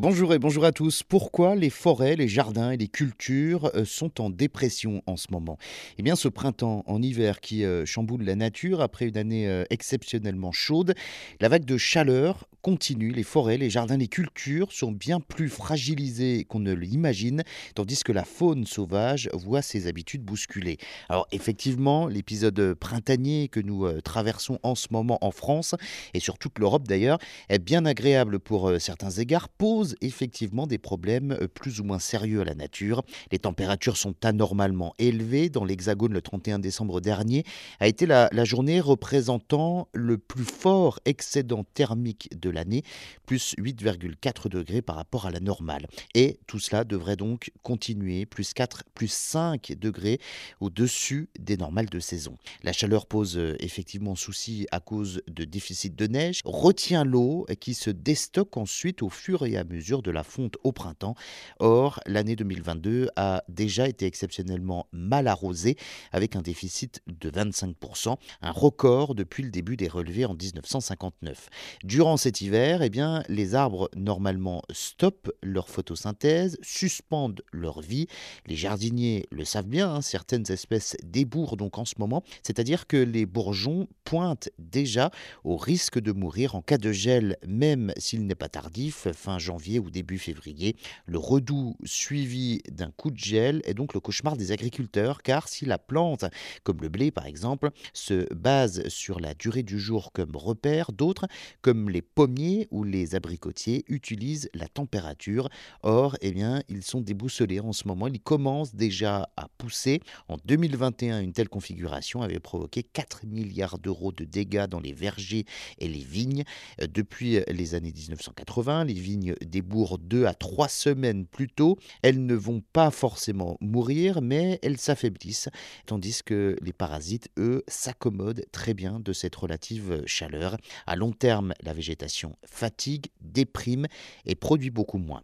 Bonjour et bonjour à tous. Pourquoi les forêts, les jardins et les cultures euh, sont en dépression en ce moment? Eh bien, ce printemps en hiver qui euh, chamboule la nature après une année euh, exceptionnellement chaude, la vague de chaleur continue. Les forêts, les jardins, les cultures sont bien plus fragilisés qu'on ne l'imagine, tandis que la faune sauvage voit ses habitudes bousculées. Alors, effectivement, l'épisode printanier que nous traversons en ce moment en France et sur toute l'Europe d'ailleurs est bien agréable pour certains égards, pose effectivement des problèmes euh, plus ou moins sérieux à la nature. Les températures sont anormalement élevées. Dans l'Hexagone, le 31 décembre dernier, a été la, journée représentant le plus fort excédent thermique de l'année, plus 8,4 degrés par rapport à la normale. Et tout cela devrait donc continuer, plus 4, plus 5 degrés au-dessus des normales de saison. La chaleur pose euh, effectivement souci à cause de déficit de neige, retient l'eau qui se déstocke ensuite au fur et à mesure de la fonte au printemps. Or, l'année 2022 a déjà été exceptionnellement mal arrosée avec un déficit de 25%, un record depuis le début des relevés en 1959. Durant cet hiver, eh bien, les arbres normalement stoppent leur photosynthèse, suspendent leur vie. Les jardiniers le savent bien, hein, certaines espèces débourrent donc en ce moment, c'est-à-dire que les bourgeons pointent déjà au risque de mourir en cas de gel, même s'il n'est pas tardif, fin janvier ou début février. Le redout suivi d'un coup de gel est donc le cauchemar des agriculteurs car si la plante, comme le blé par exemple, se base sur la durée du jour comme repère, d'autres, comme les pommiers ou les abricotiers, utilisent la température. Or, eh bien, ils sont déboussolés en ce moment. Ils commencent déjà à pousser. En 2021, une telle configuration avait provoqué 4 milliards d'euros de dégâts dans les vergers et les vignes. Depuis les années 1980, les vignes bourgs deux à trois semaines plus tôt, elles ne vont pas forcément mourir, mais elles s'affaiblissent, tandis que les parasites, eux, s'accommodent très bien de cette relative chaleur. À long terme, la végétation fatigue, déprime et produit beaucoup moins.